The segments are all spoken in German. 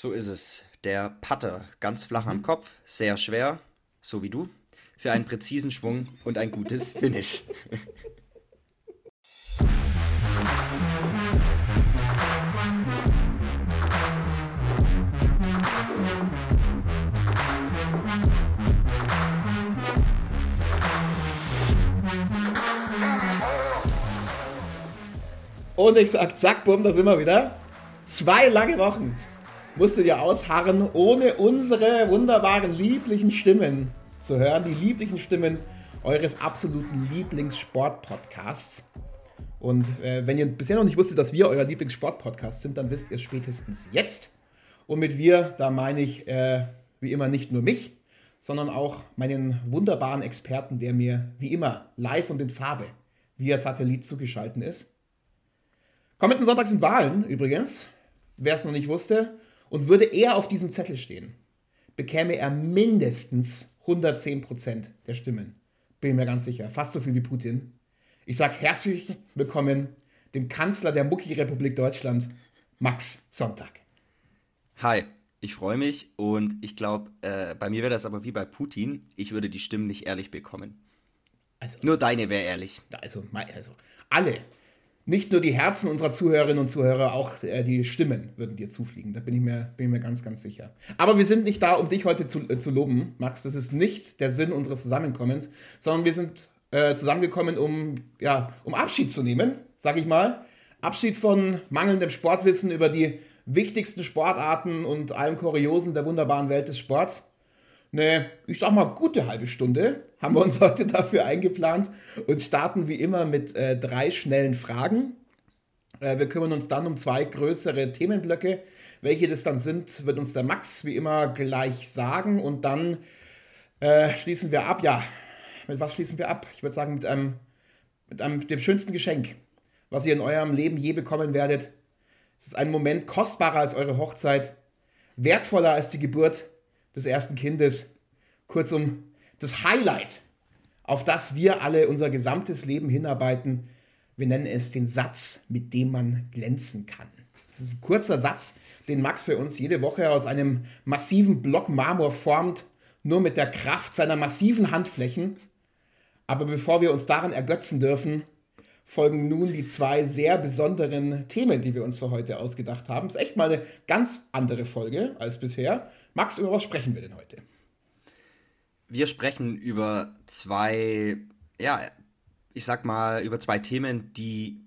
So ist es. Der Putter, ganz flach am Kopf, sehr schwer, so wie du, für einen präzisen Schwung und ein gutes Finish. Und ich sag, zack, bumm, da sind wir wieder. Zwei lange Wochen musstet ihr ausharren, ohne unsere wunderbaren, lieblichen Stimmen zu hören. Die lieblichen Stimmen eures absoluten Lieblingssport-Podcasts. Und äh, wenn ihr bisher noch nicht wusstet, dass wir euer Lieblingssport-Podcast sind, dann wisst ihr es spätestens jetzt. Und mit wir, da meine ich äh, wie immer nicht nur mich, sondern auch meinen wunderbaren Experten, der mir wie immer live und in Farbe via Satellit zugeschaltet ist. Kommenden Sonntag sind Wahlen übrigens, wer es noch nicht wusste. Und würde er auf diesem Zettel stehen, bekäme er mindestens 110% der Stimmen. Bin mir ganz sicher. Fast so viel wie Putin. Ich sage herzlich willkommen dem Kanzler der Mucki-Republik Deutschland, Max Sonntag. Hi, ich freue mich und ich glaube, äh, bei mir wäre das aber wie bei Putin. Ich würde die Stimmen nicht ehrlich bekommen. Also, Nur deine wäre ehrlich. Also, also alle nicht nur die Herzen unserer Zuhörerinnen und Zuhörer, auch äh, die Stimmen würden dir zufliegen. Da bin ich, mir, bin ich mir ganz, ganz sicher. Aber wir sind nicht da, um dich heute zu, äh, zu loben, Max. Das ist nicht der Sinn unseres Zusammenkommens, sondern wir sind äh, zusammengekommen, um, ja, um Abschied zu nehmen, sag ich mal. Abschied von mangelndem Sportwissen über die wichtigsten Sportarten und allem Kuriosen der wunderbaren Welt des Sports eine, ich sag mal, gute halbe Stunde haben wir uns heute dafür eingeplant und starten wie immer mit äh, drei schnellen Fragen. Äh, wir kümmern uns dann um zwei größere Themenblöcke. Welche das dann sind, wird uns der Max wie immer gleich sagen und dann äh, schließen wir ab. Ja, mit was schließen wir ab? Ich würde sagen, mit einem, mit einem, dem schönsten Geschenk, was ihr in eurem Leben je bekommen werdet. Es ist ein Moment kostbarer als eure Hochzeit, wertvoller als die Geburt des ersten Kindes. Kurzum, das Highlight, auf das wir alle unser gesamtes Leben hinarbeiten. Wir nennen es den Satz, mit dem man glänzen kann. Das ist ein kurzer Satz, den Max für uns jede Woche aus einem massiven Block Marmor formt, nur mit der Kraft seiner massiven Handflächen. Aber bevor wir uns daran ergötzen dürfen, folgen nun die zwei sehr besonderen Themen, die wir uns für heute ausgedacht haben. Das ist echt mal eine ganz andere Folge als bisher. Max, über was sprechen wir denn heute? Wir sprechen über zwei, ja, ich sag mal, über zwei Themen, die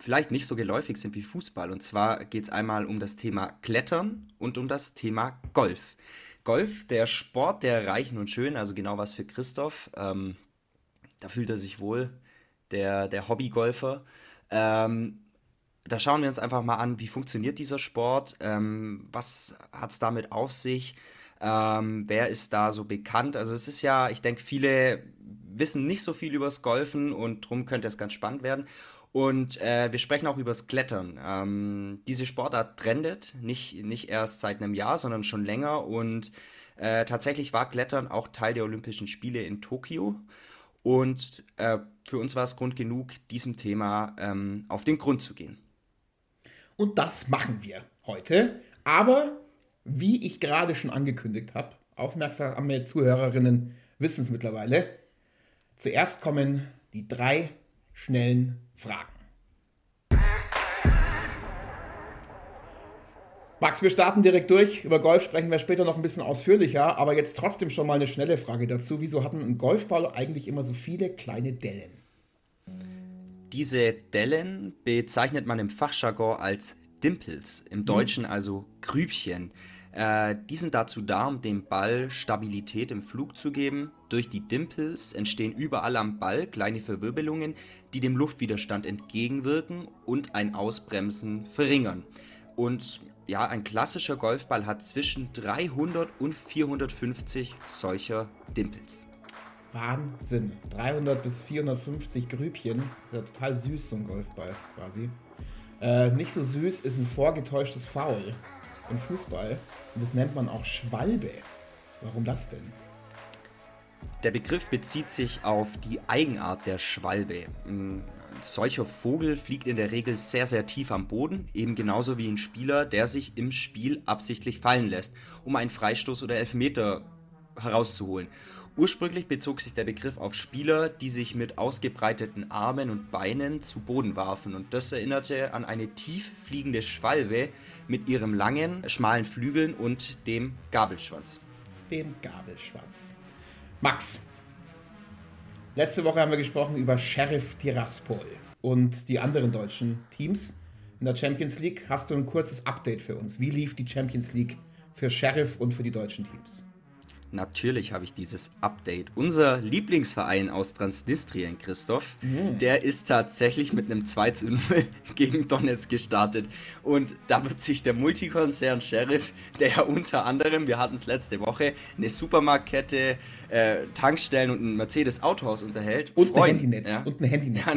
vielleicht nicht so geläufig sind wie Fußball. Und zwar geht es einmal um das Thema Klettern und um das Thema Golf. Golf, der Sport der Reichen und Schönen, also genau was für Christoph. Ähm, da fühlt er sich wohl der, der Hobbygolfer. Ähm, da schauen wir uns einfach mal an, wie funktioniert dieser Sport, ähm, was hat es damit auf sich, ähm, wer ist da so bekannt. Also es ist ja, ich denke, viele wissen nicht so viel übers Golfen und darum könnte es ganz spannend werden. Und äh, wir sprechen auch übers Klettern. Ähm, diese Sportart trendet, nicht, nicht erst seit einem Jahr, sondern schon länger. Und äh, tatsächlich war Klettern auch Teil der Olympischen Spiele in Tokio. Und äh, für uns war es Grund genug, diesem Thema ähm, auf den Grund zu gehen. Und das machen wir heute. Aber wie ich gerade schon angekündigt habe, aufmerksame Zuhörerinnen wissen es mittlerweile, zuerst kommen die drei schnellen Fragen. Max, wir starten direkt durch. Über Golf sprechen wir später noch ein bisschen ausführlicher, aber jetzt trotzdem schon mal eine schnelle Frage dazu. Wieso hatten ein Golfball eigentlich immer so viele kleine Dellen? Diese Dellen bezeichnet man im Fachjargon als Dimples, im mhm. Deutschen also Grübchen. Äh, die sind dazu da, um dem Ball Stabilität im Flug zu geben. Durch die Dimples entstehen überall am Ball kleine Verwirbelungen, die dem Luftwiderstand entgegenwirken und ein Ausbremsen verringern. Und ja, ein klassischer Golfball hat zwischen 300 und 450 solcher Dimples. Wahnsinn. 300 bis 450 Grübchen. Das ist ja total süß, so ein Golfball quasi. Äh, nicht so süß ist ein vorgetäuschtes Foul im Fußball. Und das nennt man auch Schwalbe. Warum das denn? Der Begriff bezieht sich auf die Eigenart der Schwalbe. Ein solcher Vogel fliegt in der Regel sehr, sehr tief am Boden, eben genauso wie ein Spieler, der sich im Spiel absichtlich fallen lässt, um einen Freistoß oder Elfmeter herauszuholen. Ursprünglich bezog sich der Begriff auf Spieler, die sich mit ausgebreiteten Armen und Beinen zu Boden warfen und das erinnerte an eine tief fliegende Schwalbe mit ihrem langen, schmalen Flügeln und dem Gabelschwanz. Dem Gabelschwanz. Max, letzte Woche haben wir gesprochen über Sheriff Tiraspol und die anderen deutschen Teams in der Champions League. Hast du ein kurzes Update für uns? Wie lief die Champions League für Sheriff und für die deutschen Teams? Natürlich habe ich dieses Update. Unser Lieblingsverein aus Transnistrien, Christoph, mhm. der ist tatsächlich mit einem 2 zu 0 gegen Donetsk gestartet. Und da wird sich der Multikonzern Sheriff, der ja unter anderem, wir hatten es letzte Woche, eine Supermarktkette, äh, Tankstellen und ein Mercedes-Autohaus unterhält. Und freuen. ein Handynetz. Ja? Und ein Handynetz. Ja,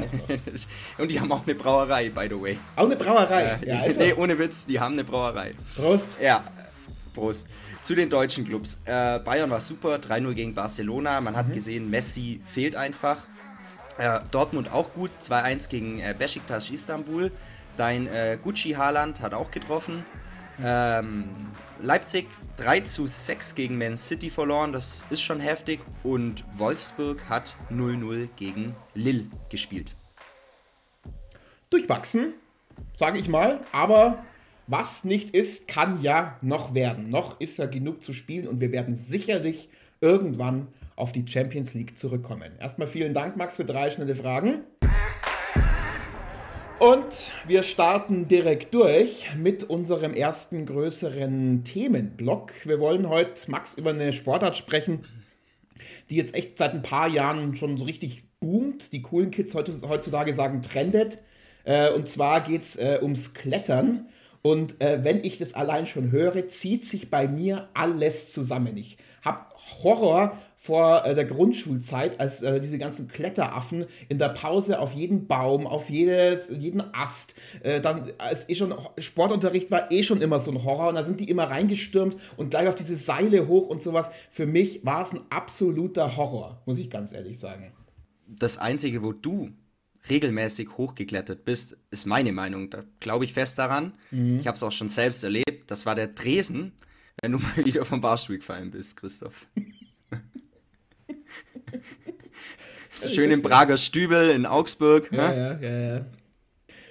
und die haben auch eine Brauerei, by the way. Auch eine Brauerei? Äh, ja, also. Nee, ohne Witz, die haben eine Brauerei. Prost. Ja, Prost. Zu den deutschen Clubs. Äh, Bayern war super, 3-0 gegen Barcelona. Man hat mhm. gesehen, Messi fehlt einfach. Äh, Dortmund auch gut, 2-1 gegen äh, Besiktas Istanbul. Dein äh, Gucci Haaland hat auch getroffen. Ähm, Leipzig 3 zu 6 gegen Man City verloren, das ist schon heftig. Und Wolfsburg hat 0-0 gegen Lille gespielt. Durchwachsen, sage ich mal, aber was nicht ist, kann ja noch werden. Noch ist ja genug zu spielen und wir werden sicherlich irgendwann auf die Champions League zurückkommen. Erstmal vielen Dank, Max, für drei schnelle Fragen. Und wir starten direkt durch mit unserem ersten größeren Themenblock. Wir wollen heute, Max, über eine Sportart sprechen, die jetzt echt seit ein paar Jahren schon so richtig boomt. Die coolen Kids heutzutage sagen trendet. Äh, und zwar geht es äh, ums Klettern. Und äh, wenn ich das allein schon höre, zieht sich bei mir alles zusammen. Ich habe Horror vor äh, der Grundschulzeit, als äh, diese ganzen Kletteraffen in der Pause auf jeden Baum, auf jedes, jeden Ast, äh, dann als eh schon Sportunterricht war eh schon immer so ein Horror und da sind die immer reingestürmt und gleich auf diese Seile hoch und sowas. Für mich war es ein absoluter Horror, muss ich ganz ehrlich sagen. Das einzige, wo du regelmäßig hochgeklettert bist, ist meine Meinung. Da glaube ich fest daran. Mhm. Ich habe es auch schon selbst erlebt. Das war der Dresen, wenn du mal wieder vom Barstuhl gefallen bist, Christoph. so schön im Prager Stübel in Augsburg. Ja, ne? ja, ja, ja.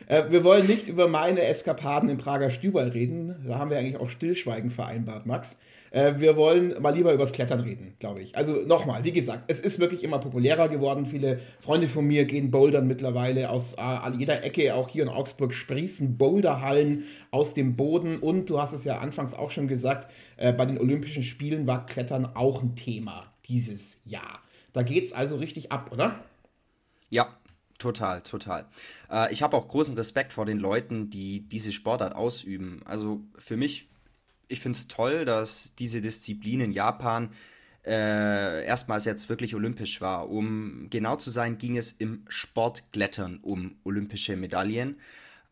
Äh, wir wollen nicht über meine Eskapaden im Prager Stübel reden. Da haben wir eigentlich auch Stillschweigen vereinbart, Max. Äh, wir wollen mal lieber übers Klettern reden, glaube ich. Also nochmal, wie gesagt, es ist wirklich immer populärer geworden. Viele Freunde von mir gehen bouldern mittlerweile aus äh, jeder Ecke, auch hier in Augsburg sprießen Boulderhallen aus dem Boden. Und du hast es ja anfangs auch schon gesagt, äh, bei den Olympischen Spielen war Klettern auch ein Thema dieses Jahr. Da geht es also richtig ab, oder? Ja, Total, total. Äh, ich habe auch großen Respekt vor den Leuten, die diese Sportart ausüben. Also für mich ich finde es toll, dass diese Disziplin in Japan äh, erstmals jetzt wirklich olympisch war. Um genau zu sein, ging es im Sportklettern um olympische Medaillen.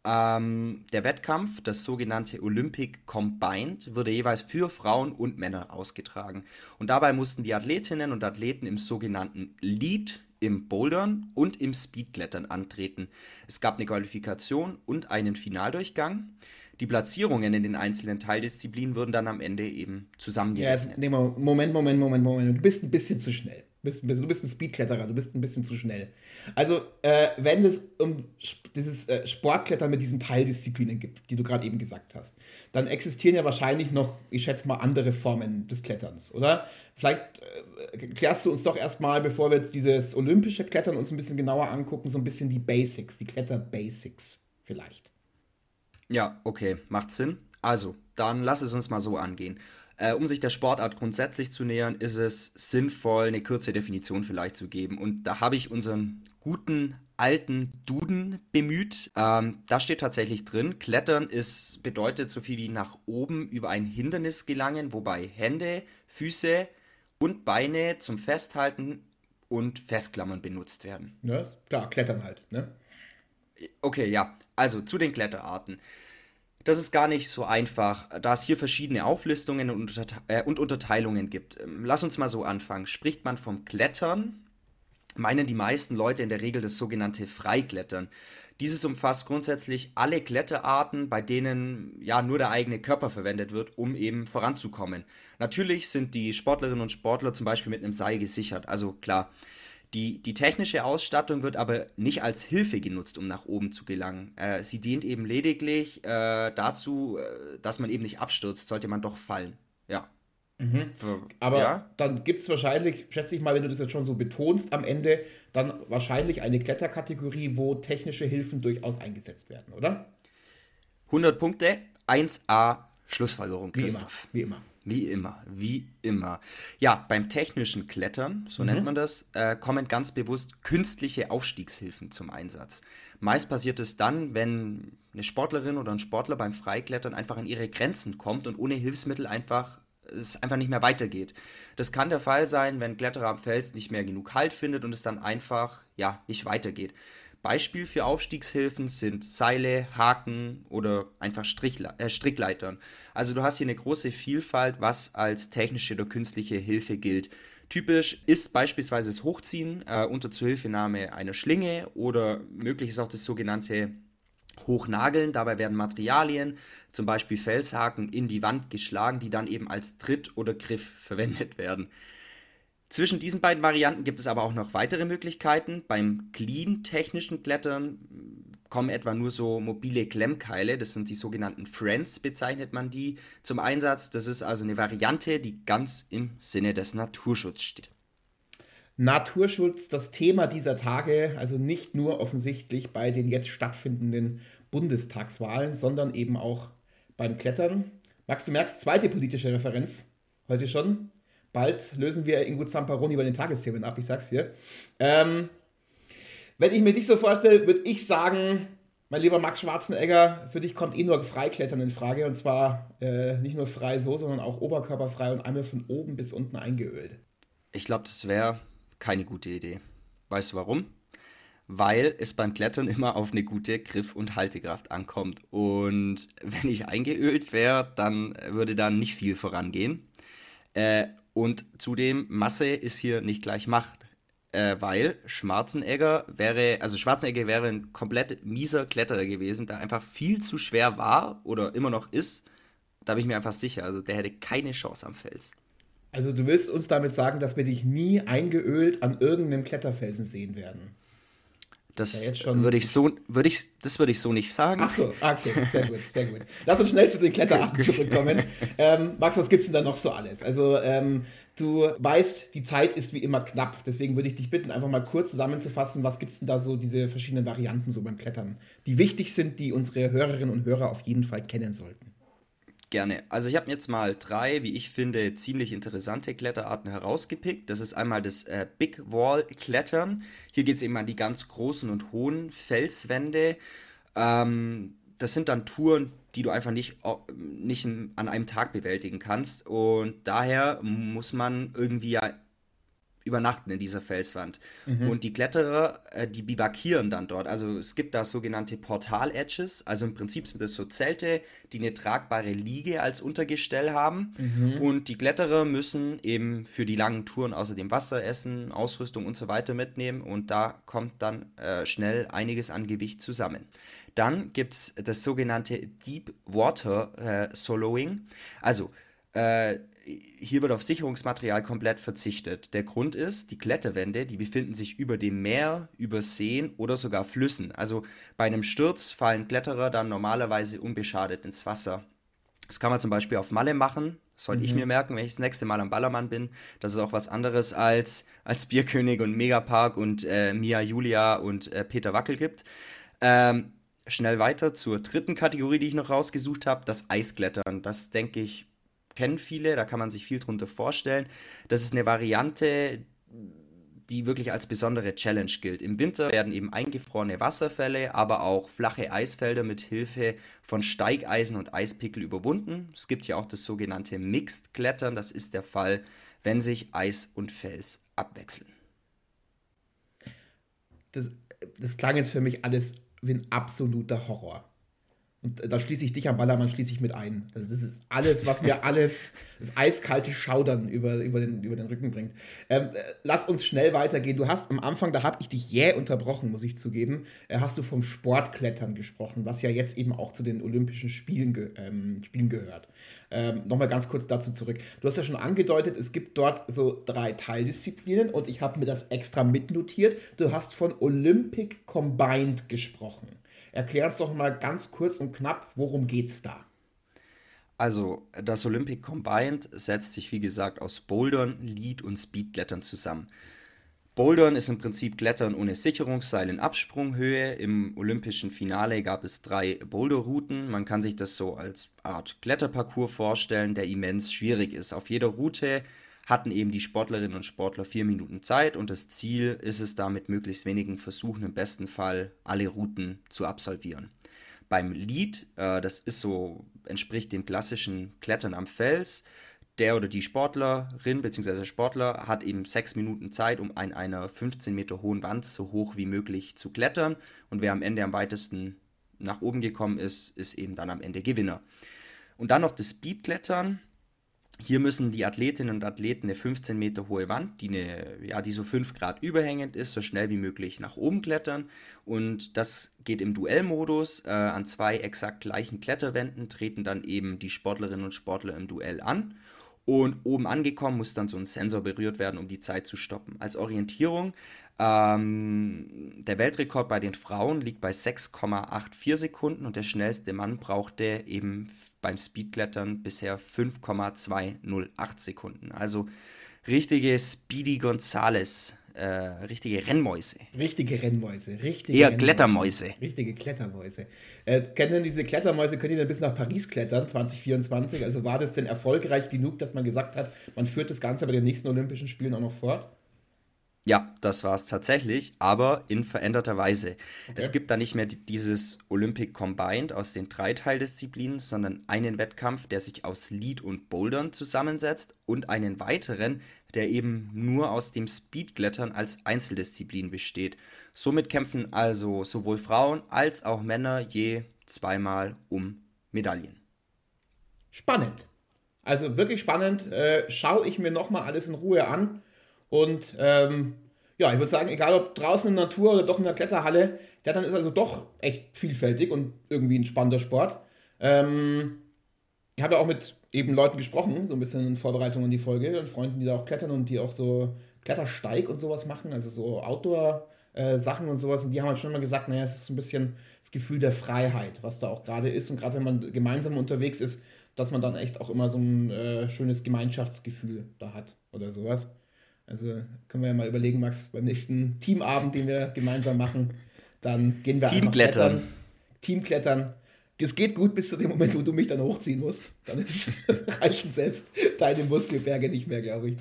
Ähm, der Wettkampf, das sogenannte Olympic Combined, wurde jeweils für Frauen und Männer ausgetragen. Und dabei mussten die Athletinnen und Athleten im sogenannten Lead, im Bouldern und im Speedklettern antreten. Es gab eine Qualifikation und einen Finaldurchgang. Die Platzierungen in den einzelnen Teildisziplinen würden dann am Ende eben zusammengerechnet. Ja, nee, Moment, Moment, Moment, Moment. Du bist ein bisschen zu schnell. Du bist du bist ein Speedkletterer, du bist ein bisschen zu schnell. Also, äh, wenn es um dieses äh, Sportklettern mit diesen Teildisziplinen gibt, die du gerade eben gesagt hast, dann existieren ja wahrscheinlich noch, ich schätze mal, andere Formen des Kletterns, oder? Vielleicht äh, klärst du uns doch erstmal, bevor wir jetzt dieses olympische Klettern uns ein bisschen genauer angucken, so ein bisschen die Basics, die Kletter-Basics vielleicht. Ja, okay, macht Sinn. Also, dann lass es uns mal so angehen. Äh, um sich der Sportart grundsätzlich zu nähern, ist es sinnvoll, eine kurze Definition vielleicht zu geben. Und da habe ich unseren guten alten Duden bemüht. Ähm, da steht tatsächlich drin, Klettern ist, bedeutet so viel wie nach oben über ein Hindernis gelangen, wobei Hände, Füße und Beine zum Festhalten und Festklammern benutzt werden. Ja, klar, Klettern halt, ne? Okay, ja. Also zu den Kletterarten. Das ist gar nicht so einfach, da es hier verschiedene Auflistungen und, äh, und Unterteilungen gibt. Ähm, lass uns mal so anfangen. Spricht man vom Klettern, meinen die meisten Leute in der Regel das sogenannte Freiklettern. Dieses umfasst grundsätzlich alle Kletterarten, bei denen ja nur der eigene Körper verwendet wird, um eben voranzukommen. Natürlich sind die Sportlerinnen und Sportler zum Beispiel mit einem Seil gesichert, also klar. Die, die technische Ausstattung wird aber nicht als Hilfe genutzt, um nach oben zu gelangen. Äh, sie dient eben lediglich äh, dazu, äh, dass man eben nicht abstürzt, sollte man doch fallen. Ja. Mhm. Aber ja? dann gibt es wahrscheinlich, schätze ich mal, wenn du das jetzt schon so betonst, am Ende dann wahrscheinlich eine Kletterkategorie, wo technische Hilfen durchaus eingesetzt werden, oder? 100 Punkte, 1a Schlussfolgerung, Christoph. Wie immer. Wie immer. Wie immer, wie immer. Ja, beim technischen Klettern, so mhm. nennt man das, äh, kommen ganz bewusst künstliche Aufstiegshilfen zum Einsatz. Meist passiert es dann, wenn eine Sportlerin oder ein Sportler beim Freiklettern einfach an ihre Grenzen kommt und ohne Hilfsmittel einfach es einfach nicht mehr weitergeht. Das kann der Fall sein, wenn Kletterer am Fels nicht mehr genug Halt findet und es dann einfach ja nicht weitergeht. Beispiel für Aufstiegshilfen sind Seile, Haken oder einfach Strichle äh, Strickleitern. Also du hast hier eine große Vielfalt, was als technische oder künstliche Hilfe gilt. Typisch ist beispielsweise das Hochziehen äh, unter Zuhilfenahme einer Schlinge oder möglich ist auch das sogenannte Hochnageln. Dabei werden Materialien, zum Beispiel Felshaken, in die Wand geschlagen, die dann eben als Tritt oder Griff verwendet werden. Zwischen diesen beiden Varianten gibt es aber auch noch weitere Möglichkeiten. Beim clean-technischen Klettern kommen etwa nur so mobile Klemmkeile, das sind die sogenannten Friends, bezeichnet man die, zum Einsatz. Das ist also eine Variante, die ganz im Sinne des Naturschutzes steht. Naturschutz, das Thema dieser Tage, also nicht nur offensichtlich bei den jetzt stattfindenden Bundestagswahlen, sondern eben auch beim Klettern. Max, du merkst, zweite politische Referenz heute schon. Bald lösen wir Ingo Zamparoni über den Tagesthemen ab, ich sag's dir. Ähm, wenn ich mir dich so vorstelle, würde ich sagen, mein lieber Max Schwarzenegger, für dich kommt eh nur Freiklettern in Frage. Und zwar äh, nicht nur frei so, sondern auch oberkörperfrei und einmal von oben bis unten eingeölt. Ich glaube, das wäre keine gute Idee. Weißt du warum? Weil es beim Klettern immer auf eine gute Griff- und Haltekraft ankommt. Und wenn ich eingeölt wäre, dann würde da nicht viel vorangehen. Äh, und zudem, Masse ist hier nicht gleich Macht. Äh, weil Schwarzenegger wäre, also Schwarzenegger wäre ein komplett mieser Kletterer gewesen, der einfach viel zu schwer war oder immer noch ist. Da bin ich mir einfach sicher. Also der hätte keine Chance am Fels. Also du willst uns damit sagen, dass wir dich nie eingeölt an irgendeinem Kletterfelsen sehen werden? Das ja würde ich so, würde ich, das würde ich so nicht sagen. Ach so, okay, sehr gut, sehr gut. Lass uns schnell zu den Kletterarten zurückkommen. ähm, Max, was gibt's denn da noch so alles? Also ähm, du weißt, die Zeit ist wie immer knapp. Deswegen würde ich dich bitten, einfach mal kurz zusammenzufassen, was gibt's denn da so diese verschiedenen Varianten so beim Klettern, die wichtig sind, die unsere Hörerinnen und Hörer auf jeden Fall kennen sollten. Gerne. Also ich habe jetzt mal drei, wie ich finde, ziemlich interessante Kletterarten herausgepickt. Das ist einmal das äh, Big Wall Klettern. Hier geht es eben an die ganz großen und hohen Felswände. Ähm, das sind dann Touren, die du einfach nicht, nicht an einem Tag bewältigen kannst. Und daher muss man irgendwie ja übernachten in dieser Felswand. Mhm. Und die Kletterer, äh, die bivakieren dann dort. Also es gibt da sogenannte Portal-Edges. Also im Prinzip sind das so Zelte, die eine tragbare Liege als Untergestell haben. Mhm. Und die Kletterer müssen eben für die langen Touren außerdem Wasser, Essen, Ausrüstung und so weiter mitnehmen. Und da kommt dann äh, schnell einiges an Gewicht zusammen. Dann gibt es das sogenannte Deep Water äh, Soloing. Also äh, hier wird auf Sicherungsmaterial komplett verzichtet. Der Grund ist, die Kletterwände, die befinden sich über dem Meer, über Seen oder sogar Flüssen. Also bei einem Sturz fallen Kletterer dann normalerweise unbeschadet ins Wasser. Das kann man zum Beispiel auf Malle machen. Soll mhm. ich mir merken, wenn ich das nächste Mal am Ballermann bin. Das ist auch was anderes als, als Bierkönig und Megapark und äh, Mia Julia und äh, Peter Wackel gibt. Ähm, schnell weiter zur dritten Kategorie, die ich noch rausgesucht habe, das Eisklettern. Das denke ich kennen viele, da kann man sich viel drunter vorstellen. Das ist eine Variante, die wirklich als besondere Challenge gilt. Im Winter werden eben eingefrorene Wasserfälle, aber auch flache Eisfelder mit Hilfe von Steigeisen und Eispickel überwunden. Es gibt ja auch das sogenannte Mixed Klettern. Das ist der Fall, wenn sich Eis und Fels abwechseln. Das, das klang jetzt für mich alles wie ein absoluter Horror. Und da schließe ich dich am Ballermann, schließe ich mit ein. Also das ist alles, was mir alles, das eiskalte Schaudern über, über, den, über den Rücken bringt. Ähm, äh, lass uns schnell weitergehen. Du hast am Anfang, da habe ich dich jäh unterbrochen, muss ich zugeben, äh, hast du vom Sportklettern gesprochen, was ja jetzt eben auch zu den Olympischen Spielen, ge ähm, Spielen gehört. Ähm, Nochmal ganz kurz dazu zurück. Du hast ja schon angedeutet, es gibt dort so drei Teildisziplinen und ich habe mir das extra mitnotiert. Du hast von Olympic Combined gesprochen. Erklär uns doch mal ganz kurz und knapp, worum geht's da? Also, das Olympic Combined setzt sich wie gesagt aus Bouldern, Lead und Speedklettern zusammen. Bouldern ist im Prinzip Klettern ohne Sicherungsseil in Absprunghöhe. Im olympischen Finale gab es drei Boulderrouten. Man kann sich das so als Art Kletterparcours vorstellen, der immens schwierig ist. Auf jeder Route hatten eben die Sportlerinnen und Sportler vier Minuten Zeit und das Ziel ist es da mit möglichst wenigen Versuchen im besten Fall alle Routen zu absolvieren. Beim Lead, äh, das ist so, entspricht dem klassischen Klettern am Fels, der oder die Sportlerin bzw. Sportler hat eben sechs Minuten Zeit, um an einer 15 Meter hohen Wand so hoch wie möglich zu klettern. Und wer am Ende am weitesten nach oben gekommen ist, ist eben dann am Ende Gewinner. Und dann noch das Speedklettern. Hier müssen die Athletinnen und Athleten eine 15 Meter hohe Wand, die, eine, ja, die so 5 Grad überhängend ist, so schnell wie möglich nach oben klettern. Und das geht im Duellmodus. Äh, an zwei exakt gleichen Kletterwänden treten dann eben die Sportlerinnen und Sportler im Duell an. Und oben angekommen muss dann so ein Sensor berührt werden, um die Zeit zu stoppen. Als Orientierung, ähm, der Weltrekord bei den Frauen liegt bei 6,84 Sekunden und der schnellste Mann brauchte eben beim Speedklettern bisher 5,208 Sekunden. Also richtige Speedy Gonzales äh, richtige Rennmäuse. Richtige Rennmäuse, richtige Eher Rennmäuse. Klettermäuse. Richtige Klettermäuse. Äh, kennen diese Klettermäuse, können die dann bis nach Paris klettern, 2024? Also war das denn erfolgreich genug, dass man gesagt hat, man führt das Ganze bei den nächsten Olympischen Spielen auch noch fort? Ja, das war es tatsächlich, aber in veränderter Weise. Okay. Es gibt da nicht mehr dieses Olympic Combined aus den drei Teildisziplinen, sondern einen Wettkampf, der sich aus Lead und Bouldern zusammensetzt und einen weiteren, der eben nur aus dem Speedklettern als Einzeldisziplin besteht. Somit kämpfen also sowohl Frauen als auch Männer je zweimal um Medaillen. Spannend. Also wirklich spannend. Äh, schaue ich mir nochmal alles in Ruhe an. Und ähm, ja, ich würde sagen, egal ob draußen in der Natur oder doch in der Kletterhalle, dann ist also doch echt vielfältig und irgendwie ein spannender Sport. Ähm, ich habe ja auch mit eben Leuten gesprochen, so ein bisschen in Vorbereitung an die Folge, und Freunden, die da auch klettern und die auch so Klettersteig und sowas machen, also so Outdoor-Sachen äh, und sowas. Und die haben halt schon mal gesagt, naja, es ist so ein bisschen das Gefühl der Freiheit, was da auch gerade ist. Und gerade wenn man gemeinsam unterwegs ist, dass man dann echt auch immer so ein äh, schönes Gemeinschaftsgefühl da hat oder sowas. Also können wir ja mal überlegen, Max, beim nächsten Teamabend, den wir gemeinsam machen, dann gehen wir Teamklettern. einfach Teamklettern. Es geht gut bis zu dem Moment, wo du mich dann hochziehen musst. Dann ist, reichen selbst deine Muskelberge nicht mehr, glaube ich.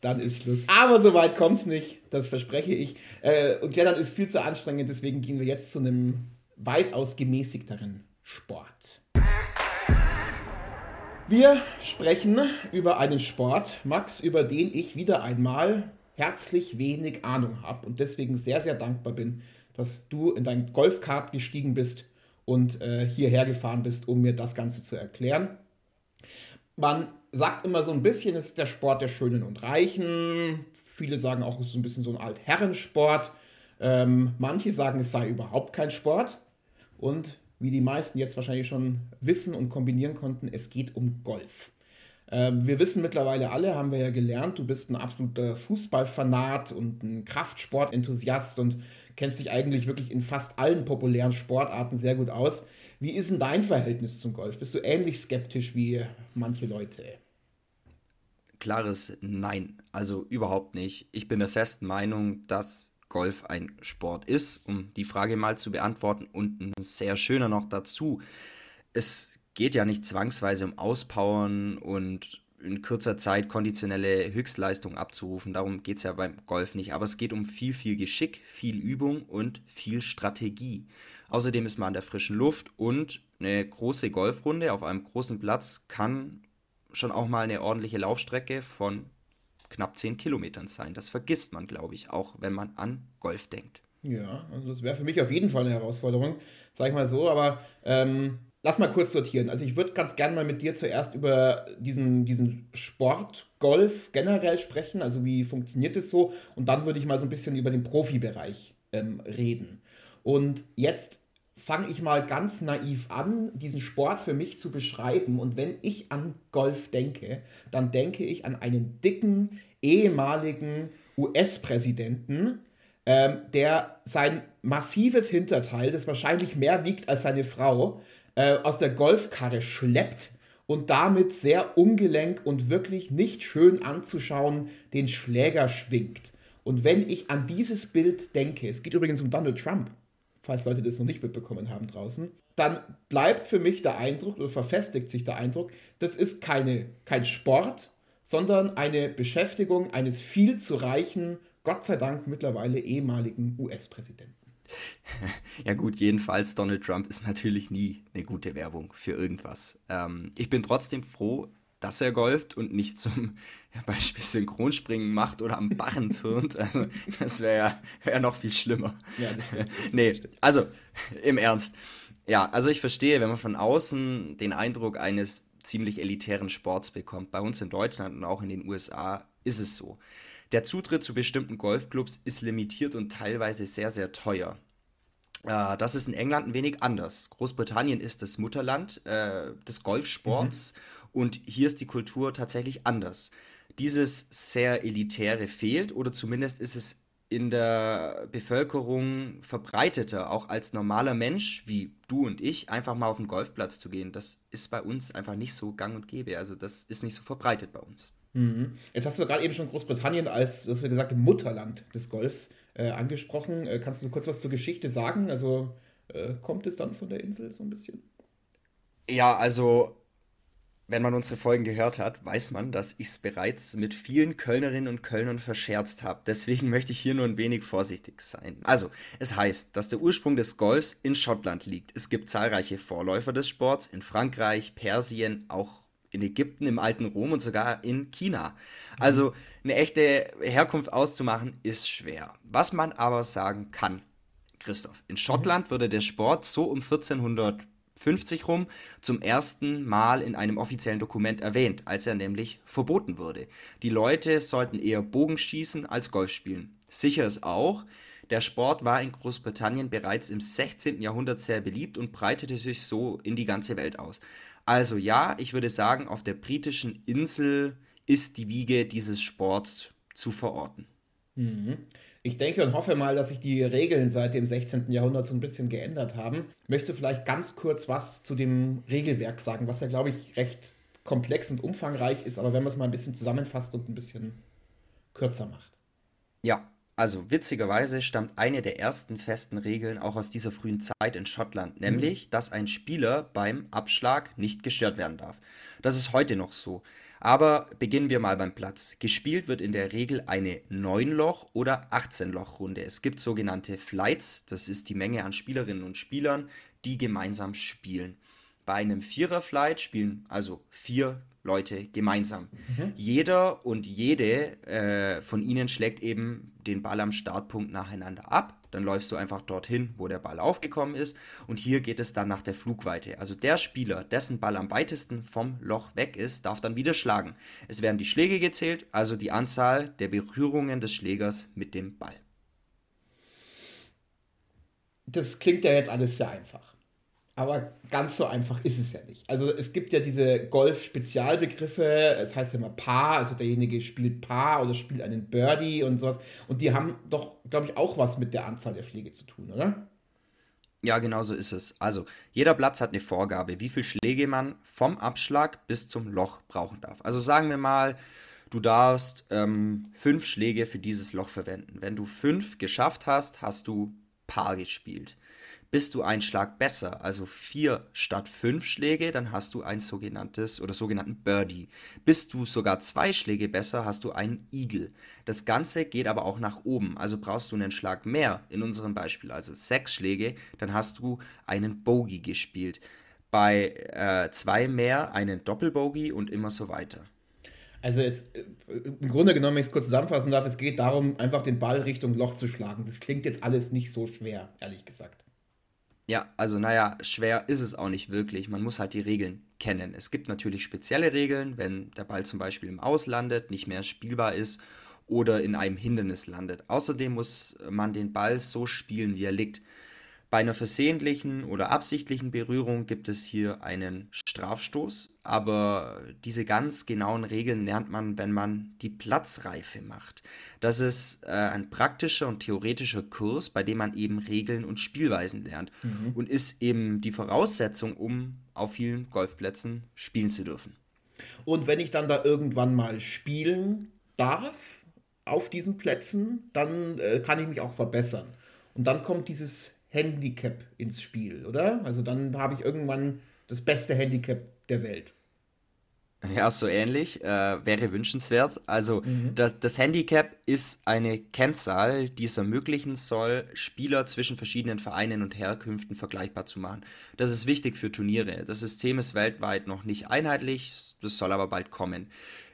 Dann ist Schluss. Aber so weit kommt es nicht, das verspreche ich. Äh, und Klettern ist viel zu anstrengend, deswegen gehen wir jetzt zu einem weitaus gemäßigteren Sport. Wir sprechen über einen Sport, Max, über den ich wieder einmal herzlich wenig Ahnung habe und deswegen sehr, sehr dankbar bin, dass du in dein Golfkart gestiegen bist und äh, hierher gefahren bist, um mir das Ganze zu erklären. Man sagt immer so ein bisschen, es ist der Sport der Schönen und Reichen. Viele sagen auch, es ist ein bisschen so ein Altherrensport. Ähm, manche sagen, es sei überhaupt kein Sport. Und wie die meisten jetzt wahrscheinlich schon wissen und kombinieren konnten, es geht um Golf. Ähm, wir wissen mittlerweile alle, haben wir ja gelernt, du bist ein absoluter Fußballfanat und ein Kraftsportenthusiast und kennst dich eigentlich wirklich in fast allen populären Sportarten sehr gut aus. Wie ist denn dein Verhältnis zum Golf? Bist du ähnlich skeptisch wie manche Leute? Klares Nein, also überhaupt nicht. Ich bin der festen Meinung, dass Golf ein Sport ist, um die Frage mal zu beantworten. Und ein sehr schöner noch dazu. Es geht ja nicht zwangsweise um Auspowern und in kurzer Zeit konditionelle Höchstleistung abzurufen. Darum geht es ja beim Golf nicht. Aber es geht um viel, viel Geschick, viel Übung und viel Strategie. Außerdem ist man an der frischen Luft und eine große Golfrunde auf einem großen Platz kann schon auch mal eine ordentliche Laufstrecke von knapp 10 Kilometern sein. Das vergisst man, glaube ich, auch wenn man an Golf denkt. Ja, also das wäre für mich auf jeden Fall eine Herausforderung, sag ich mal so. Aber ähm, lass mal kurz sortieren. Also ich würde ganz gerne mal mit dir zuerst über diesen, diesen Sport Golf generell sprechen. Also wie funktioniert es so? Und dann würde ich mal so ein bisschen über den Profibereich ähm, reden. Und jetzt fange ich mal ganz naiv an, diesen Sport für mich zu beschreiben. Und wenn ich an Golf denke, dann denke ich an einen dicken, ehemaligen US-Präsidenten, ähm, der sein massives Hinterteil, das wahrscheinlich mehr wiegt als seine Frau, äh, aus der Golfkarre schleppt und damit sehr ungelenk und wirklich nicht schön anzuschauen den Schläger schwingt. Und wenn ich an dieses Bild denke, es geht übrigens um Donald Trump, falls Leute das noch nicht mitbekommen haben draußen, dann bleibt für mich der Eindruck oder verfestigt sich der Eindruck, das ist keine, kein Sport, sondern eine Beschäftigung eines viel zu reichen, Gott sei Dank mittlerweile ehemaligen US-Präsidenten. Ja gut, jedenfalls Donald Trump ist natürlich nie eine gute Werbung für irgendwas. Ähm, ich bin trotzdem froh, dass er golft und nicht zum ja, Beispiel Synchronspringen macht oder am Barren turnt. Also das wäre wär noch viel schlimmer. Ja, nee, also im Ernst. Ja, also ich verstehe, wenn man von außen den Eindruck eines ziemlich elitären Sports bekommt. Bei uns in Deutschland und auch in den USA ist es so. Der Zutritt zu bestimmten Golfclubs ist limitiert und teilweise sehr, sehr teuer. Äh, das ist in England ein wenig anders. Großbritannien ist das Mutterland äh, des Golfsports mhm. und hier ist die Kultur tatsächlich anders. Dieses sehr elitäre fehlt oder zumindest ist es in der Bevölkerung verbreiteter, auch als normaler Mensch wie du und ich, einfach mal auf den Golfplatz zu gehen. Das ist bei uns einfach nicht so gang und gäbe. Also das ist nicht so verbreitet bei uns. Mhm. Jetzt hast du gerade eben schon Großbritannien als, du hast ja gesagt, Mutterland des Golfs äh, angesprochen. Äh, kannst du kurz was zur Geschichte sagen? Also äh, kommt es dann von der Insel so ein bisschen? Ja, also wenn man unsere Folgen gehört hat, weiß man, dass ich es bereits mit vielen Kölnerinnen und Kölnern verscherzt habe. Deswegen möchte ich hier nur ein wenig vorsichtig sein. Also, es heißt, dass der Ursprung des Golfs in Schottland liegt. Es gibt zahlreiche Vorläufer des Sports in Frankreich, Persien, auch in Ägypten, im alten Rom und sogar in China. Also eine echte Herkunft auszumachen ist schwer. Was man aber sagen kann, Christoph, in Schottland wurde der Sport so um 1450 rum zum ersten Mal in einem offiziellen Dokument erwähnt, als er nämlich verboten wurde. Die Leute sollten eher Bogenschießen als Golf spielen. Sicher ist auch, der Sport war in Großbritannien bereits im 16. Jahrhundert sehr beliebt und breitete sich so in die ganze Welt aus. Also ja, ich würde sagen, auf der britischen Insel ist die Wiege dieses Sports zu verorten. Mhm. Ich denke und hoffe mal, dass sich die Regeln seit dem 16. Jahrhundert so ein bisschen geändert haben. Möchtest du vielleicht ganz kurz was zu dem Regelwerk sagen, was ja, glaube ich, recht komplex und umfangreich ist, aber wenn man es mal ein bisschen zusammenfasst und ein bisschen kürzer macht. Ja, also witzigerweise stammt eine der ersten festen Regeln auch aus dieser frühen Zeit in Schottland, mhm. nämlich, dass ein Spieler beim Abschlag nicht gestört werden darf. Das ist heute noch so. Aber beginnen wir mal beim Platz. Gespielt wird in der Regel eine 9-Loch- oder 18-Loch-Runde. Es gibt sogenannte Flights, das ist die Menge an Spielerinnen und Spielern, die gemeinsam spielen. Bei einem Vierer-Flight spielen also vier Leute gemeinsam. Mhm. Jeder und jede äh, von ihnen schlägt eben den Ball am Startpunkt nacheinander ab. Dann läufst du einfach dorthin, wo der Ball aufgekommen ist. Und hier geht es dann nach der Flugweite. Also der Spieler, dessen Ball am weitesten vom Loch weg ist, darf dann wieder schlagen. Es werden die Schläge gezählt, also die Anzahl der Berührungen des Schlägers mit dem Ball. Das klingt ja jetzt alles sehr einfach. Aber ganz so einfach ist es ja nicht. Also es gibt ja diese Golf-Spezialbegriffe, es heißt ja immer Paar, also derjenige spielt Paar oder spielt einen Birdie und sowas. Und die haben doch, glaube ich, auch was mit der Anzahl der Schläge zu tun, oder? Ja, genau so ist es. Also jeder Platz hat eine Vorgabe, wie viele Schläge man vom Abschlag bis zum Loch brauchen darf. Also sagen wir mal, du darfst ähm, fünf Schläge für dieses Loch verwenden. Wenn du fünf geschafft hast, hast du Paar gespielt. Bist du einen Schlag besser, also vier statt fünf Schläge, dann hast du ein sogenanntes oder sogenannten Birdie. Bist du sogar zwei Schläge besser, hast du einen Eagle. Das Ganze geht aber auch nach oben, also brauchst du einen Schlag mehr, in unserem Beispiel also sechs Schläge, dann hast du einen Bogey gespielt. Bei äh, zwei mehr einen Doppelbogey und immer so weiter. Also jetzt, äh, im Grunde genommen, wenn ich es kurz zusammenfassen darf, es geht darum, einfach den Ball Richtung Loch zu schlagen. Das klingt jetzt alles nicht so schwer, ehrlich gesagt. Ja, also naja, schwer ist es auch nicht wirklich. Man muss halt die Regeln kennen. Es gibt natürlich spezielle Regeln, wenn der Ball zum Beispiel im Aus landet, nicht mehr spielbar ist oder in einem Hindernis landet. Außerdem muss man den Ball so spielen, wie er liegt. Bei einer versehentlichen oder absichtlichen Berührung gibt es hier einen Strafstoß, aber diese ganz genauen Regeln lernt man, wenn man die Platzreife macht. Das ist äh, ein praktischer und theoretischer Kurs, bei dem man eben Regeln und Spielweisen lernt mhm. und ist eben die Voraussetzung, um auf vielen Golfplätzen spielen zu dürfen. Und wenn ich dann da irgendwann mal spielen darf auf diesen Plätzen, dann äh, kann ich mich auch verbessern. Und dann kommt dieses Handicap ins Spiel, oder? Also dann habe ich irgendwann das beste Handicap der Welt. Ja, so ähnlich. Äh, wäre wünschenswert. Also mhm. das, das Handicap ist eine Kennzahl, die es ermöglichen soll, Spieler zwischen verschiedenen Vereinen und Herkünften vergleichbar zu machen. Das ist wichtig für Turniere. Das System ist weltweit noch nicht einheitlich, das soll aber bald kommen.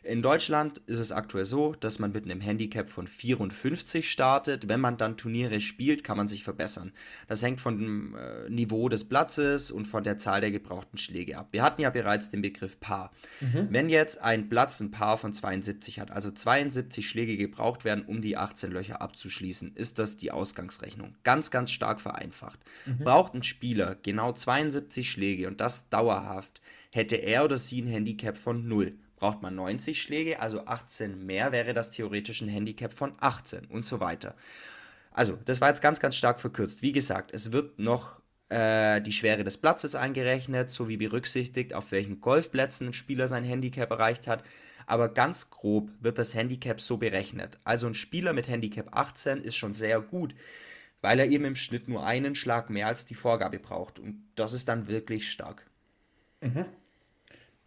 In Deutschland ist es aktuell so, dass man mit einem Handicap von 54 startet. Wenn man dann Turniere spielt, kann man sich verbessern. Das hängt von dem äh, Niveau des Platzes und von der Zahl der gebrauchten Schläge ab. Wir hatten ja bereits den Begriff Paar. Mhm. Wenn jetzt ein Platz ein Paar von 72 hat, also 72 Schläge gebraucht werden, um die 18 Löcher abzuschließen, ist das die Ausgangsrechnung. Ganz, ganz stark vereinfacht. Mhm. Braucht ein Spieler genau 72 Schläge und das dauerhaft, hätte er oder sie ein Handicap von 0 braucht man 90 Schläge, also 18 mehr wäre das theoretisch ein Handicap von 18 und so weiter. Also, das war jetzt ganz, ganz stark verkürzt. Wie gesagt, es wird noch äh, die Schwere des Platzes eingerechnet, sowie berücksichtigt, auf welchen Golfplätzen ein Spieler sein Handicap erreicht hat. Aber ganz grob wird das Handicap so berechnet. Also ein Spieler mit Handicap 18 ist schon sehr gut, weil er eben im Schnitt nur einen Schlag mehr als die Vorgabe braucht. Und das ist dann wirklich stark. Mhm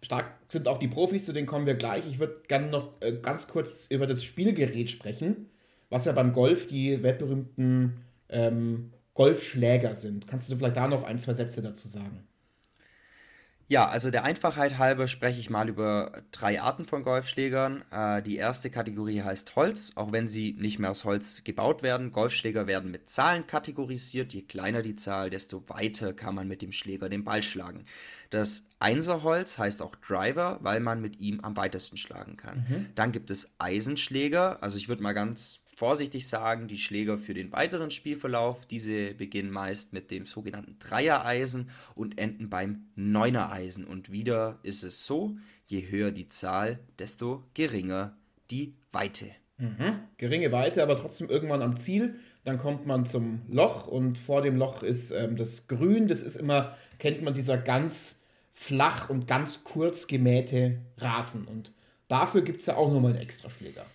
stark sind auch die Profis, zu denen kommen wir gleich. Ich würde gerne noch äh, ganz kurz über das Spielgerät sprechen, was ja beim Golf die weltberühmten ähm, Golfschläger sind. Kannst du vielleicht da noch ein, zwei Sätze dazu sagen? Ja, also der Einfachheit halber spreche ich mal über drei Arten von Golfschlägern. Äh, die erste Kategorie heißt Holz, auch wenn sie nicht mehr aus Holz gebaut werden. Golfschläger werden mit Zahlen kategorisiert. Je kleiner die Zahl, desto weiter kann man mit dem Schläger den Ball schlagen. Das Einserholz heißt auch Driver, weil man mit ihm am weitesten schlagen kann. Mhm. Dann gibt es Eisenschläger, also ich würde mal ganz vorsichtig sagen, die Schläger für den weiteren Spielverlauf. Diese beginnen meist mit dem sogenannten Dreiereisen und enden beim Neunereisen. Und wieder ist es so, je höher die Zahl, desto geringer die Weite. Mhm. Geringe Weite, aber trotzdem irgendwann am Ziel. Dann kommt man zum Loch und vor dem Loch ist ähm, das Grün. Das ist immer, kennt man dieser ganz flach und ganz kurz gemähte Rasen. Und dafür gibt es ja auch nochmal einen Extraschläger.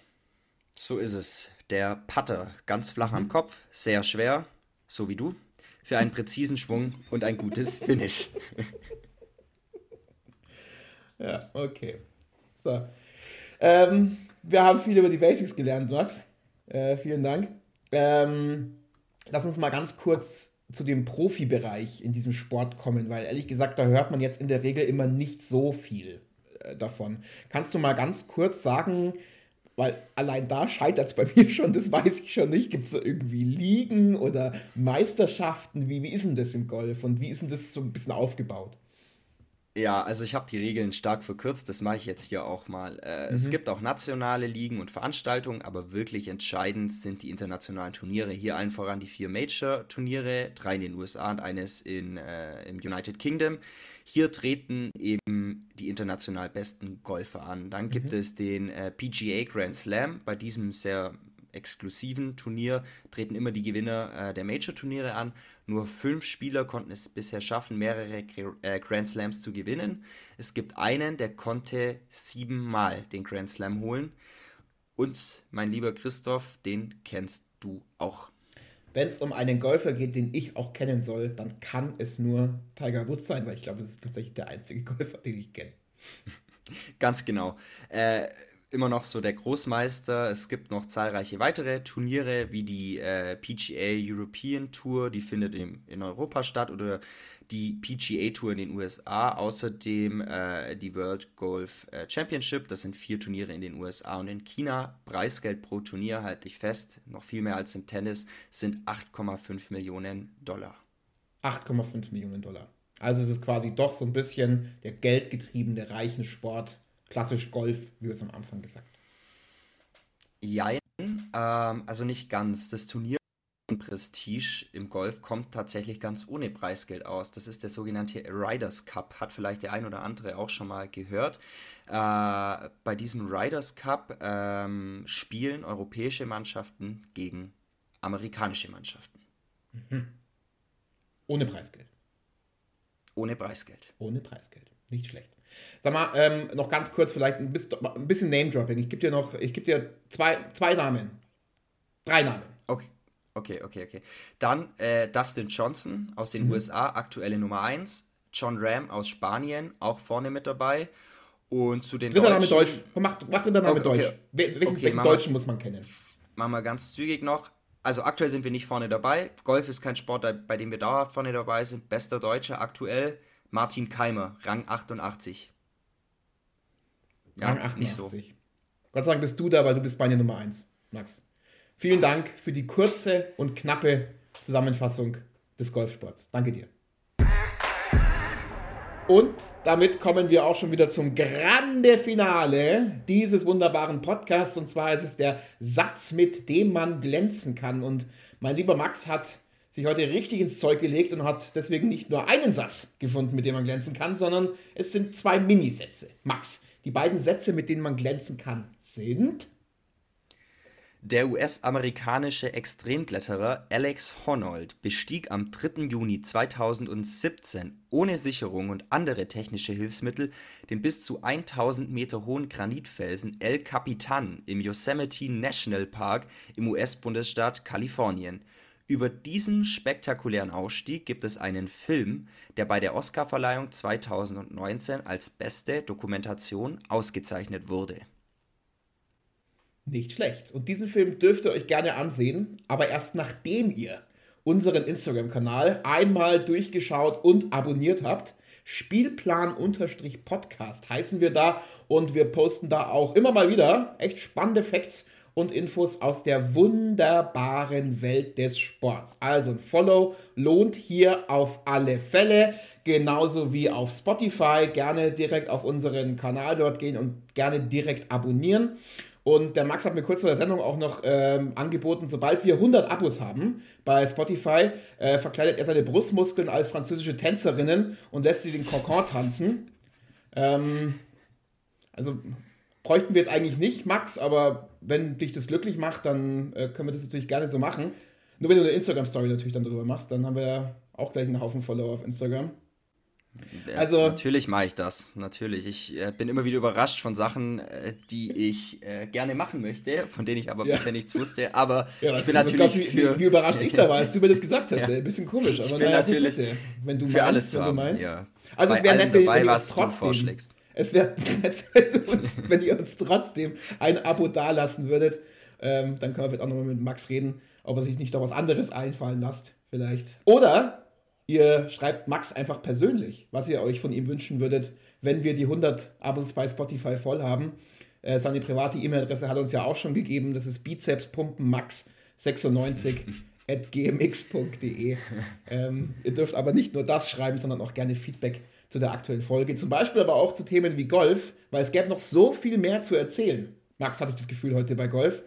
So ist es. Der Putter, ganz flach am Kopf, sehr schwer, so wie du, für einen präzisen Schwung und ein gutes Finish. ja, okay. So. Ähm, wir haben viel über die Basics gelernt, Max. Äh, vielen Dank. Ähm, lass uns mal ganz kurz zu dem Profibereich in diesem Sport kommen, weil ehrlich gesagt, da hört man jetzt in der Regel immer nicht so viel äh, davon. Kannst du mal ganz kurz sagen, weil allein da scheitert es bei mir schon, das weiß ich schon nicht. Gibt es da irgendwie Ligen oder Meisterschaften? Wie, wie ist denn das im Golf und wie ist denn das so ein bisschen aufgebaut? Ja, also ich habe die Regeln stark verkürzt, das mache ich jetzt hier auch mal. Äh, mhm. Es gibt auch nationale Ligen und Veranstaltungen, aber wirklich entscheidend sind die internationalen Turniere. Hier allen voran die vier Major-Turniere, drei in den USA und eines in, äh, im United Kingdom. Hier treten eben die international besten Golfer an. Dann gibt mhm. es den äh, PGA Grand Slam. Bei diesem sehr exklusiven Turnier treten immer die Gewinner äh, der Major-Turniere an. Nur fünf Spieler konnten es bisher schaffen, mehrere äh, Grand Slams zu gewinnen. Es gibt einen, der konnte siebenmal den Grand Slam holen. Und mein lieber Christoph, den kennst du auch. Wenn es um einen Golfer geht, den ich auch kennen soll, dann kann es nur Tiger Woods sein, weil ich glaube, es ist tatsächlich der einzige Golfer, den ich kenne. Ganz genau. Äh, immer noch so der Großmeister. Es gibt noch zahlreiche weitere Turniere, wie die äh, PGA European Tour, die findet in, in Europa statt, oder die PGA Tour in den USA. Außerdem äh, die World Golf äh, Championship, das sind vier Turniere in den USA und in China. Preisgeld pro Turnier, halte ich fest, noch viel mehr als im Tennis, sind 8,5 Millionen Dollar. 8,5 Millionen Dollar. Also es ist quasi doch so ein bisschen der geldgetriebene, reichen Sport, klassisch Golf, wie wir es am Anfang gesagt haben. Jein, ähm, also nicht ganz. Das Turnier Prestige im Golf kommt tatsächlich ganz ohne Preisgeld aus. Das ist der sogenannte Riders Cup, hat vielleicht der ein oder andere auch schon mal gehört. Äh, bei diesem Riders Cup ähm, spielen europäische Mannschaften gegen amerikanische Mannschaften. Mhm. Ohne Preisgeld. Ohne Preisgeld. Ohne Preisgeld. Nicht schlecht. Sag mal, ähm, noch ganz kurz vielleicht ein bisschen, Name-Dropping. Ich gebe dir noch, ich gebe dir zwei, zwei Namen. Drei Namen. Okay. Okay, okay, okay. Dann äh, Dustin Johnson aus den mhm. USA, aktuelle Nummer 1. John Ram aus Spanien, auch vorne mit dabei. Und zu den Dritter Name Deutsch. Mach, mach dritter Name okay, Deutsch. Okay. Welchen, okay, welchen Deutschen muss man kennen? Machen wir ganz zügig noch. Also aktuell sind wir nicht vorne dabei. Golf ist kein Sport, bei dem wir dauerhaft vorne dabei sind. Bester Deutscher aktuell Martin Keimer, Rang 88. Ja, Rang 88. Nicht so. Gott sei Dank bist du da, weil du bist meine Nummer 1, Max. Vielen Dank für die kurze und knappe Zusammenfassung des Golfsports. Danke dir. Und damit kommen wir auch schon wieder zum grande Finale dieses wunderbaren Podcasts. Und zwar ist es der Satz, mit dem man glänzen kann. Und mein lieber Max hat sich heute richtig ins Zeug gelegt und hat deswegen nicht nur einen Satz gefunden, mit dem man glänzen kann, sondern es sind zwei Minisätze. Max, die beiden Sätze, mit denen man glänzen kann, sind der US-amerikanische Extremkletterer Alex Honnold bestieg am 3. Juni 2017 ohne Sicherung und andere technische Hilfsmittel den bis zu 1000 Meter hohen Granitfelsen El Capitan im Yosemite National Park im US-Bundesstaat Kalifornien. Über diesen spektakulären Ausstieg gibt es einen Film, der bei der Oscarverleihung 2019 als beste Dokumentation ausgezeichnet wurde nicht schlecht. Und diesen Film dürft ihr euch gerne ansehen, aber erst nachdem ihr unseren Instagram-Kanal einmal durchgeschaut und abonniert habt. Spielplan-Podcast heißen wir da und wir posten da auch immer mal wieder echt spannende Facts und Infos aus der wunderbaren Welt des Sports. Also ein Follow lohnt hier auf alle Fälle, genauso wie auf Spotify. Gerne direkt auf unseren Kanal dort gehen und gerne direkt abonnieren. Und der Max hat mir kurz vor der Sendung auch noch ähm, angeboten, sobald wir 100 Abos haben bei Spotify, äh, verkleidet er seine Brustmuskeln als französische Tänzerinnen und lässt sie den Cancan tanzen. Ähm, also bräuchten wir jetzt eigentlich nicht, Max, aber wenn dich das glücklich macht, dann äh, können wir das natürlich gerne so machen. Nur wenn du eine Instagram-Story natürlich dann darüber machst, dann haben wir ja auch gleich einen Haufen Follower auf Instagram. Ja, also natürlich mache ich das, natürlich. Ich äh, bin immer wieder überrascht von Sachen, äh, die ich äh, gerne machen möchte, von denen ich aber ja. bisher nichts wusste. Aber ja, ich bin natürlich glaub, wie, für wie, überrascht ich da war, als du mir das gesagt hast. Ein bisschen komisch, aber ich bin naja, natürlich bitte, wenn du für meinst, alles zu haben, meinst. Ja. Also Bei es wäre nett, wenn, wenn was trotzdem, du vorschlägst. Es wäre nett, wenn, ihr uns trotzdem ein Abo dalassen würdet. Ähm, dann können wir vielleicht auch nochmal mit Max reden, ob er sich nicht noch was anderes einfallen lässt, vielleicht. Oder Ihr schreibt Max einfach persönlich, was ihr euch von ihm wünschen würdet, wenn wir die 100 Abos bei Spotify voll haben. Äh, seine private E-Mail-Adresse hat uns ja auch schon gegeben. Das ist bizepspumpenmax96 at gmx.de. Ähm, ihr dürft aber nicht nur das schreiben, sondern auch gerne Feedback zu der aktuellen Folge. Zum Beispiel aber auch zu Themen wie Golf, weil es gäbe noch so viel mehr zu erzählen. Max hatte ich das Gefühl heute bei Golf,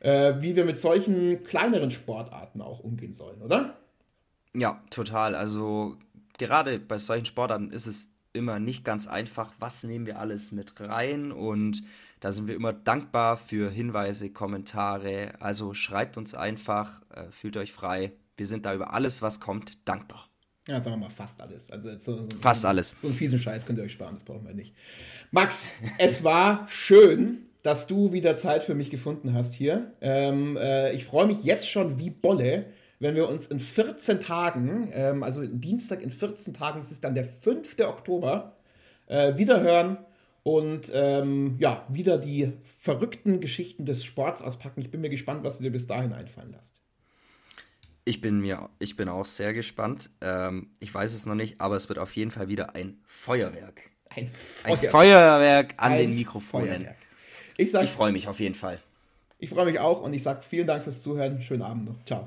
äh, wie wir mit solchen kleineren Sportarten auch umgehen sollen, oder? Ja, total. Also gerade bei solchen Sportarten ist es immer nicht ganz einfach, was nehmen wir alles mit rein und da sind wir immer dankbar für Hinweise, Kommentare. Also schreibt uns einfach, äh, fühlt euch frei. Wir sind da über alles, was kommt, dankbar. Ja, sagen wir mal fast alles. Also so, so, fast so, alles. So einen fiesen Scheiß könnt ihr euch sparen, das brauchen wir nicht. Max, es war schön, dass du wieder Zeit für mich gefunden hast hier. Ähm, äh, ich freue mich jetzt schon wie Bolle wenn wir uns in 14 Tagen, ähm, also Dienstag in 14 Tagen, das ist dann der 5. Oktober, äh, wieder hören und ähm, ja, wieder die verrückten Geschichten des Sports auspacken. Ich bin mir gespannt, was du dir bis dahin einfallen lässt. Ich bin mir, ich bin auch sehr gespannt. Ähm, ich weiß es noch nicht, aber es wird auf jeden Fall wieder ein Feuerwerk. Ein Feuerwerk, ein Feuerwerk an ein den Mikrofonen. Feuerwerk. Ich, ich freue mich auf jeden Fall. Ich freue mich auch und ich sage vielen Dank fürs Zuhören. Schönen Abend noch. Ciao.